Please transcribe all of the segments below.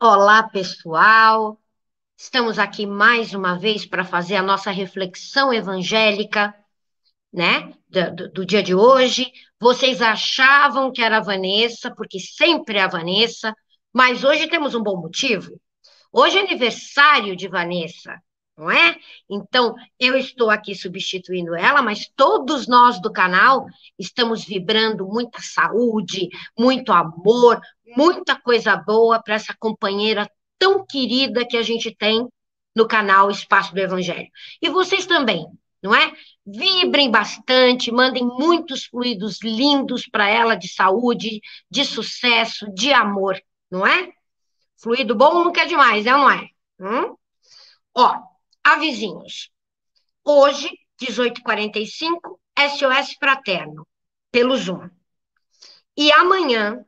Olá, pessoal. Estamos aqui mais uma vez para fazer a nossa reflexão evangélica, né? Do, do, dia de hoje. Vocês achavam que era a Vanessa, porque sempre é a Vanessa, mas hoje temos um bom motivo. Hoje é aniversário de Vanessa, não é? Então, eu estou aqui substituindo ela, mas todos nós do canal estamos vibrando muita saúde, muito amor, muita coisa boa para essa companheira tão querida que a gente tem no canal Espaço do Evangelho. E vocês também, não é? Vibrem bastante, mandem muitos fluidos lindos para ela de saúde, de sucesso, de amor, não é? Fluido bom não quer demais, é ou não é? Hum? Ó, avizinhos. Hoje, 18h45, SOS Fraterno, pelo Zoom. E amanhã,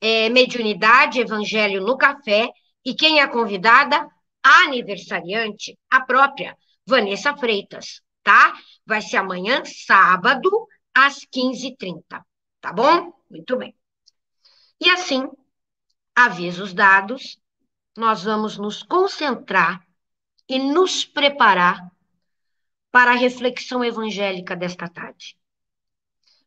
é, Mediunidade, Evangelho no Café, e quem é a convidada? A aniversariante, a própria Vanessa Freitas, tá? Vai ser amanhã, sábado, às 15h30, tá bom? Muito bem. E assim, avisos dados, nós vamos nos concentrar e nos preparar para a reflexão evangélica desta tarde.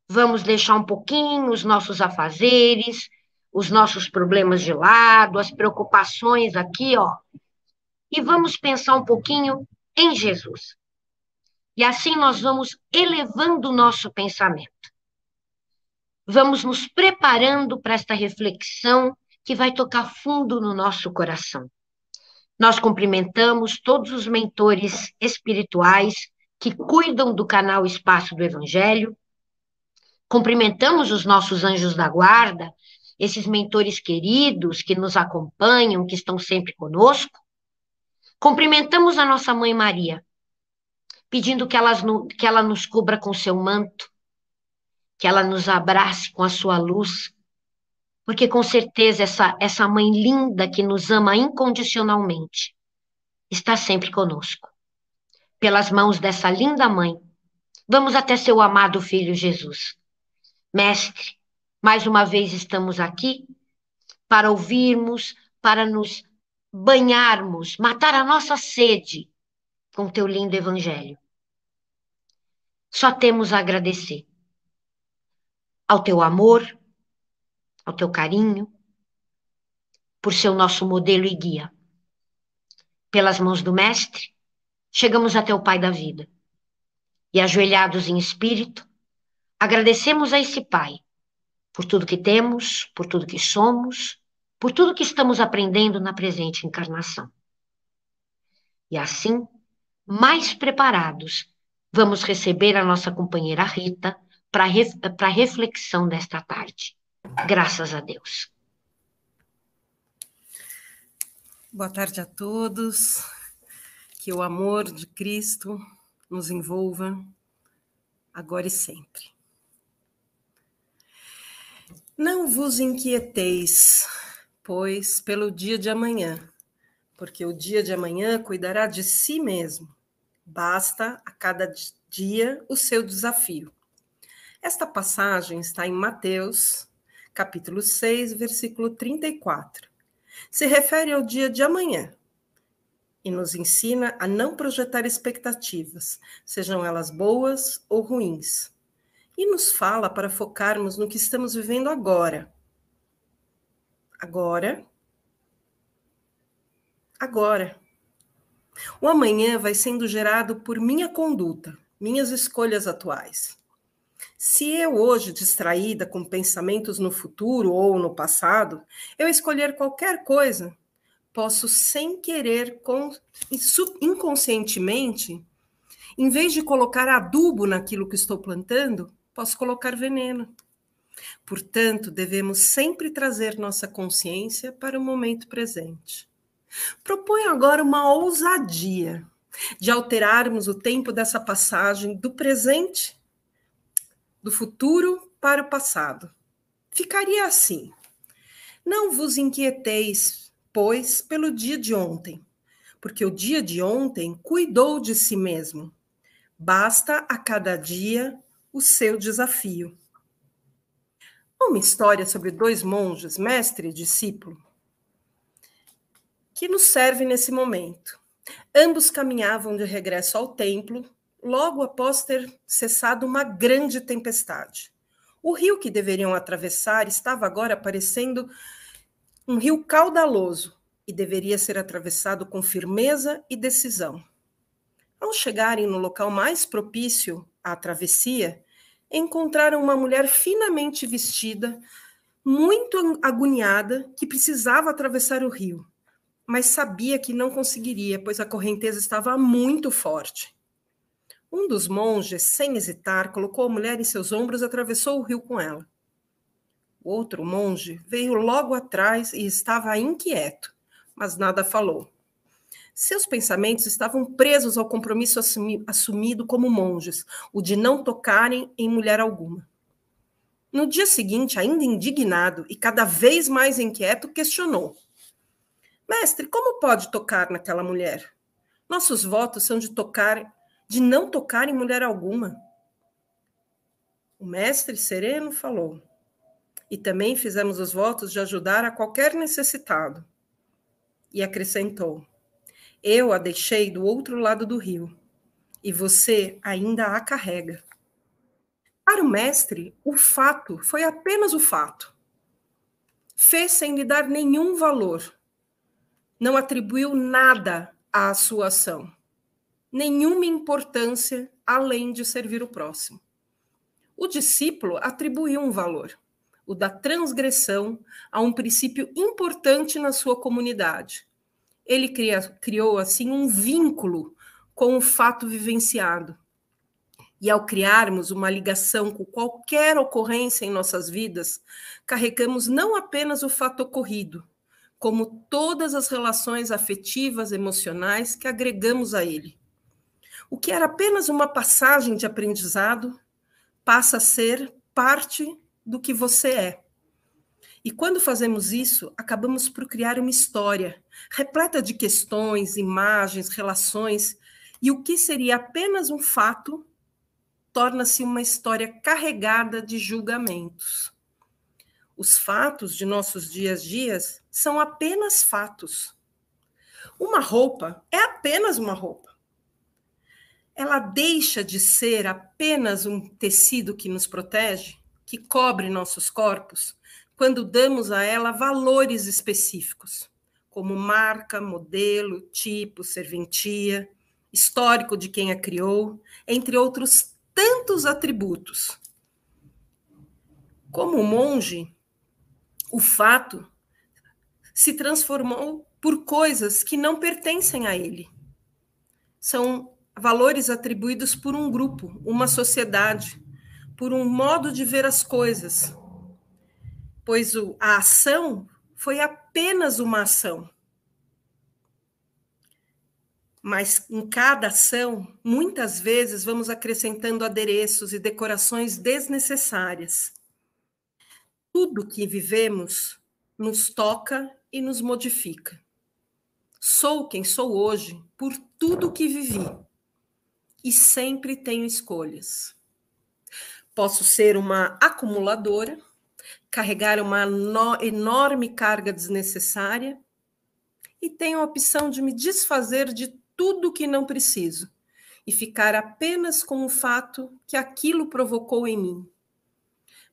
Vamos deixar um pouquinho os nossos afazeres, os nossos problemas de lado, as preocupações aqui, ó, e vamos pensar um pouquinho em Jesus. E assim nós vamos elevando o nosso pensamento. Vamos nos preparando para esta reflexão que vai tocar fundo no nosso coração. Nós cumprimentamos todos os mentores espirituais que cuidam do canal Espaço do Evangelho. Cumprimentamos os nossos anjos da guarda, esses mentores queridos que nos acompanham, que estão sempre conosco. Cumprimentamos a nossa mãe Maria, pedindo que, que ela nos cubra com seu manto, que ela nos abrace com a sua luz, porque com certeza essa, essa mãe linda que nos ama incondicionalmente está sempre conosco. Pelas mãos dessa linda mãe, vamos até seu amado filho Jesus. Mestre, mais uma vez estamos aqui para ouvirmos, para nos banharmos, matar a nossa sede com teu lindo evangelho. Só temos a agradecer ao teu amor, ao teu carinho, por ser o nosso modelo e guia. Pelas mãos do Mestre, chegamos até o Pai da vida. E ajoelhados em espírito, agradecemos a esse Pai por tudo que temos, por tudo que somos, por tudo que estamos aprendendo na presente encarnação. E assim, mais preparados, vamos receber a nossa companheira Rita para a reflexão desta tarde. Graças a Deus. Boa tarde a todos. Que o amor de Cristo nos envolva agora e sempre. Não vos inquieteis, pois, pelo dia de amanhã, porque o dia de amanhã cuidará de si mesmo. Basta a cada dia o seu desafio. Esta passagem está em Mateus capítulo 6, versículo 34. Se refere ao dia de amanhã e nos ensina a não projetar expectativas, sejam elas boas ou ruins. E nos fala para focarmos no que estamos vivendo agora. Agora. Agora. O amanhã vai sendo gerado por minha conduta, minhas escolhas atuais. Se eu hoje, distraída com pensamentos no futuro ou no passado, eu escolher qualquer coisa, posso, sem querer, inconscientemente, em vez de colocar adubo naquilo que estou plantando, posso colocar veneno. Portanto, devemos sempre trazer nossa consciência para o momento presente. Proponho agora uma ousadia de alterarmos o tempo dessa passagem do presente do futuro para o passado. Ficaria assim: Não vos inquieteis, pois, pelo dia de ontem, porque o dia de ontem cuidou de si mesmo. Basta a cada dia o seu desafio. Uma história sobre dois monges, mestre e discípulo. que nos serve nesse momento. Ambos caminhavam de regresso ao templo, logo após ter cessado uma grande tempestade. O rio que deveriam atravessar estava agora parecendo um rio caudaloso e deveria ser atravessado com firmeza e decisão. Ao chegarem no local mais propício à travessia, encontraram uma mulher finamente vestida, muito agoniada, que precisava atravessar o rio, mas sabia que não conseguiria, pois a correnteza estava muito forte. Um dos monges, sem hesitar, colocou a mulher em seus ombros e atravessou o rio com ela. O outro monge veio logo atrás e estava inquieto, mas nada falou. Seus pensamentos estavam presos ao compromisso assumido como monges, o de não tocarem em mulher alguma. No dia seguinte, ainda indignado e cada vez mais inquieto, questionou: Mestre, como pode tocar naquela mulher? Nossos votos são de tocar, de não tocar em mulher alguma. O mestre sereno falou: E também fizemos os votos de ajudar a qualquer necessitado. E acrescentou: eu a deixei do outro lado do rio, e você ainda a carrega. Para o mestre, o fato foi apenas o fato. Fez sem lhe dar nenhum valor. Não atribuiu nada à sua ação, nenhuma importância além de servir o próximo. O discípulo atribuiu um valor, o da transgressão a um princípio importante na sua comunidade, ele cria, criou assim um vínculo com o fato vivenciado. E ao criarmos uma ligação com qualquer ocorrência em nossas vidas, carregamos não apenas o fato ocorrido, como todas as relações afetivas, emocionais que agregamos a ele. O que era apenas uma passagem de aprendizado passa a ser parte do que você é. E quando fazemos isso, acabamos por criar uma história repleta de questões, imagens, relações, e o que seria apenas um fato torna-se uma história carregada de julgamentos. Os fatos de nossos dias a dias são apenas fatos. Uma roupa é apenas uma roupa. Ela deixa de ser apenas um tecido que nos protege, que cobre nossos corpos, quando damos a ela valores específicos, como marca, modelo, tipo, serventia, histórico de quem a criou, entre outros tantos atributos. Como monge, o fato se transformou por coisas que não pertencem a ele. São valores atribuídos por um grupo, uma sociedade, por um modo de ver as coisas, pois o, a ação foi apenas uma ação. Mas em cada ação, muitas vezes vamos acrescentando adereços e decorações desnecessárias. Tudo que vivemos nos toca e nos modifica. Sou quem sou hoje por tudo que vivi e sempre tenho escolhas. Posso ser uma acumuladora carregar uma no, enorme carga desnecessária e tenho a opção de me desfazer de tudo que não preciso e ficar apenas com o fato que aquilo provocou em mim.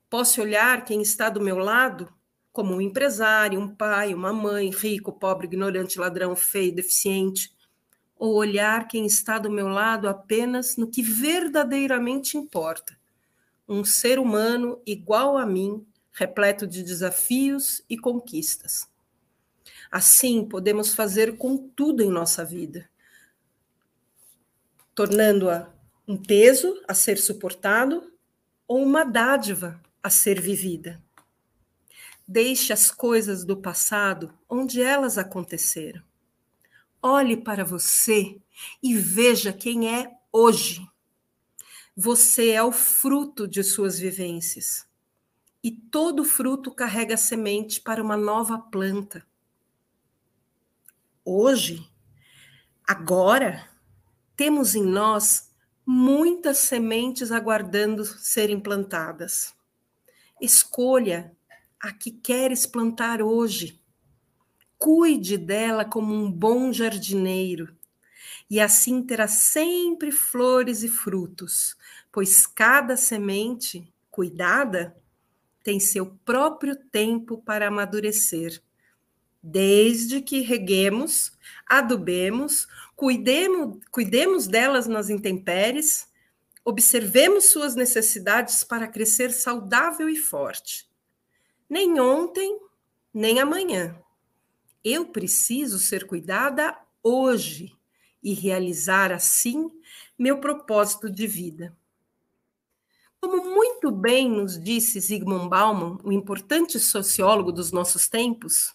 Posso olhar quem está do meu lado como um empresário, um pai, uma mãe, rico, pobre, ignorante, ladrão, feio, deficiente, ou olhar quem está do meu lado apenas no que verdadeiramente importa. Um ser humano igual a mim, repleto de desafios e conquistas. Assim, podemos fazer com tudo em nossa vida, tornando-a um peso a ser suportado ou uma dádiva a ser vivida. Deixe as coisas do passado onde elas aconteceram. Olhe para você e veja quem é hoje. Você é o fruto de suas vivências e todo fruto carrega semente para uma nova planta. Hoje, agora, temos em nós muitas sementes aguardando serem plantadas. Escolha a que queres plantar hoje. Cuide dela como um bom jardineiro, e assim terá sempre flores e frutos, pois cada semente cuidada tem seu próprio tempo para amadurecer. Desde que reguemos, adubemos, cuidemos, cuidemos delas nas intempéries, observemos suas necessidades para crescer saudável e forte. Nem ontem, nem amanhã. Eu preciso ser cuidada hoje e realizar assim meu propósito de vida. Como muito bem nos disse Zygmunt Bauman, o importante sociólogo dos nossos tempos,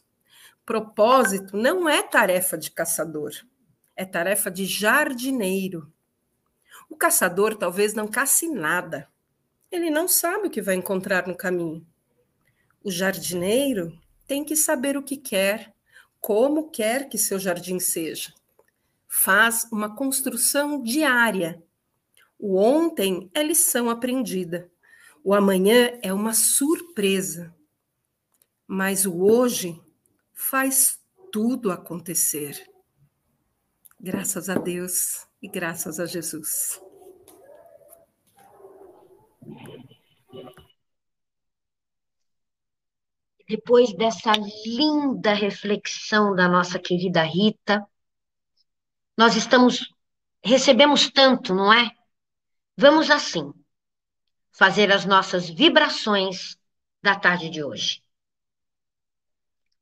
propósito não é tarefa de caçador, é tarefa de jardineiro. O caçador talvez não casse nada, ele não sabe o que vai encontrar no caminho. O jardineiro tem que saber o que quer, como quer que seu jardim seja. Faz uma construção diária. O ontem é lição aprendida. O amanhã é uma surpresa. Mas o hoje faz tudo acontecer. Graças a Deus e graças a Jesus. Depois dessa linda reflexão da nossa querida Rita, nós estamos recebemos tanto, não é? Vamos assim fazer as nossas vibrações da tarde de hoje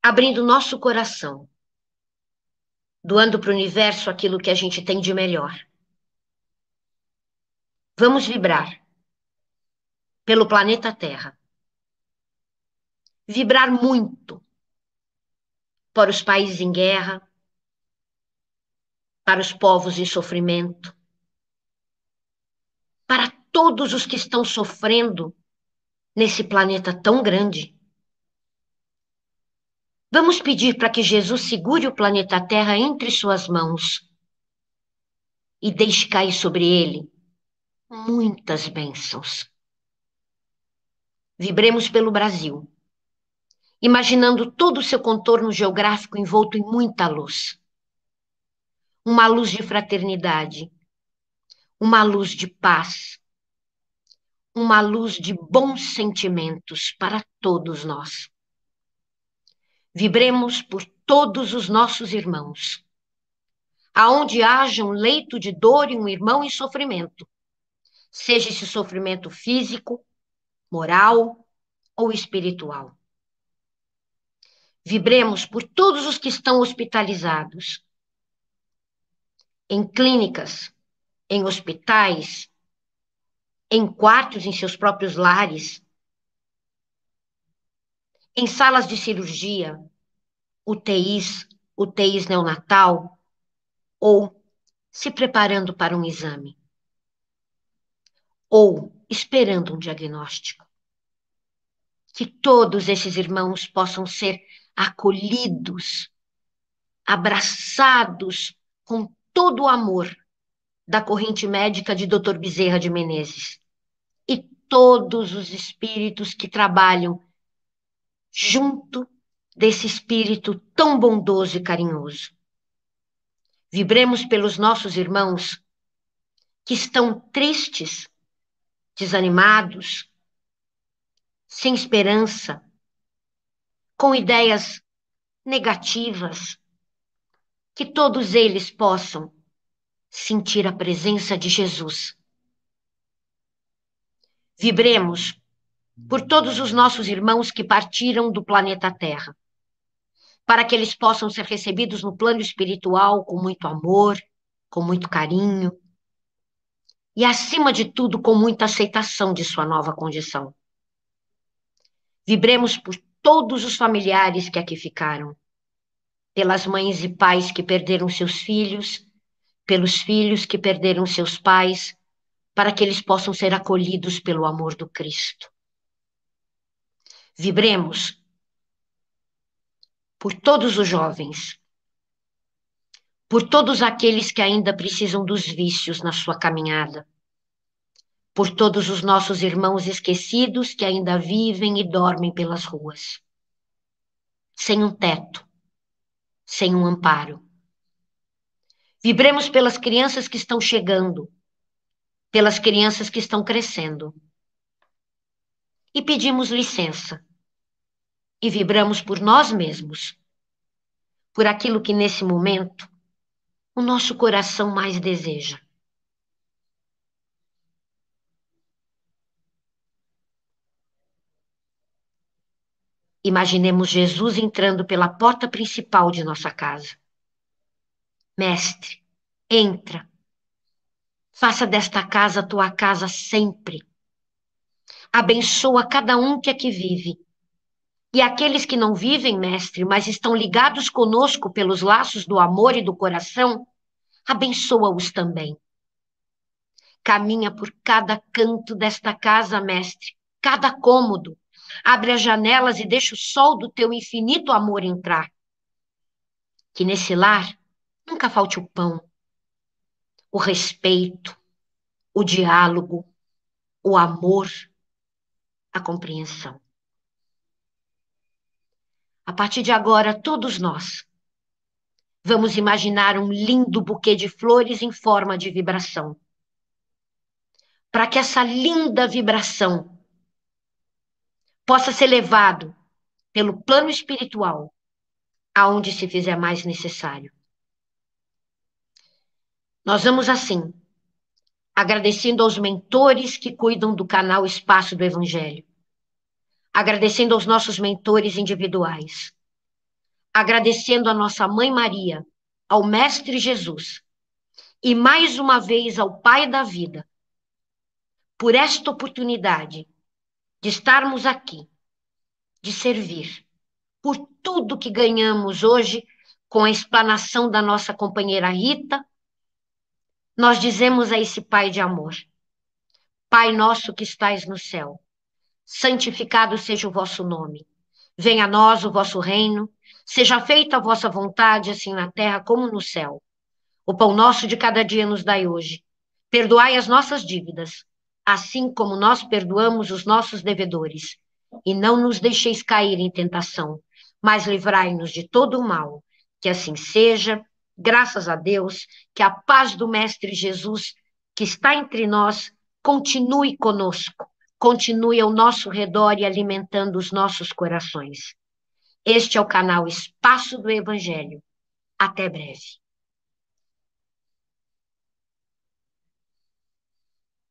abrindo nosso coração, doando para o universo aquilo que a gente tem de melhor. Vamos vibrar pelo planeta Terra. Vibrar muito para os países em guerra, para os povos em sofrimento, para todos os que estão sofrendo nesse planeta tão grande. Vamos pedir para que Jesus segure o planeta Terra entre suas mãos e deixe cair sobre ele muitas bênçãos. Vibremos pelo Brasil, imaginando todo o seu contorno geográfico envolto em muita luz. Uma luz de fraternidade, uma luz de paz, uma luz de bons sentimentos para todos nós. Vibremos por todos os nossos irmãos. Aonde haja um leito de dor e um irmão em sofrimento, seja esse sofrimento físico, moral ou espiritual. Vibremos por todos os que estão hospitalizados, em clínicas, em hospitais, em quartos em seus próprios lares, em salas de cirurgia, UTIs, UTIs neonatal, ou se preparando para um exame, ou esperando um diagnóstico. Que todos esses irmãos possam ser acolhidos, abraçados com todo o amor da corrente médica de Dr. Bezerra de Menezes e todos os espíritos que trabalham junto desse espírito tão bondoso e carinhoso. Vibremos pelos nossos irmãos que estão tristes, desanimados, sem esperança, com ideias negativas, que todos eles possam sentir a presença de Jesus. Vibremos por todos os nossos irmãos que partiram do planeta Terra, para que eles possam ser recebidos no plano espiritual com muito amor, com muito carinho e, acima de tudo, com muita aceitação de sua nova condição. Vibremos por todos os familiares que aqui ficaram, pelas mães e pais que perderam seus filhos, pelos filhos que perderam seus pais, para que eles possam ser acolhidos pelo amor do Cristo. Vibremos por todos os jovens, por todos aqueles que ainda precisam dos vícios na sua caminhada, por todos os nossos irmãos esquecidos que ainda vivem e dormem pelas ruas, sem um teto, sem um amparo. Vibremos pelas crianças que estão chegando, pelas crianças que estão crescendo. E pedimos licença. E vibramos por nós mesmos, por aquilo que nesse momento o nosso coração mais deseja. Imaginemos Jesus entrando pela porta principal de nossa casa. Mestre, entra. Faça desta casa tua casa sempre. Abençoa cada um que aqui vive. E aqueles que não vivem, mestre, mas estão ligados conosco pelos laços do amor e do coração, abençoa-os também. Caminha por cada canto desta casa, mestre, cada cômodo, Abre as janelas e deixa o sol do teu infinito amor entrar. Que nesse lar nunca falte o pão, o respeito, o diálogo, o amor, a compreensão. A partir de agora, todos nós vamos imaginar um lindo buquê de flores em forma de vibração. Para que essa linda vibração possa ser levado pelo plano espiritual aonde se fizer mais necessário. Nós vamos assim, agradecendo aos mentores que cuidam do canal Espaço do Evangelho, agradecendo aos nossos mentores individuais, agradecendo a nossa Mãe Maria, ao Mestre Jesus e mais uma vez ao Pai da Vida, por esta oportunidade de estarmos aqui, de servir, por tudo que ganhamos hoje com a explanação da nossa companheira Rita, nós dizemos a esse Pai de amor: Pai nosso que estais no céu, santificado seja o vosso nome. Venha a nós o vosso reino, seja feita a vossa vontade, assim na terra como no céu. O pão nosso de cada dia nos dai hoje. Perdoai as nossas dívidas, assim como nós perdoamos os nossos devedores. E não nos deixeis cair em tentação, mas livrai-nos de todo o mal. Que assim seja, graças a Deus, que a paz do Mestre Jesus, que está entre nós, continue conosco, continue ao nosso redor e alimentando os nossos corações. Este é o canal Espaço do Evangelho. Até breve.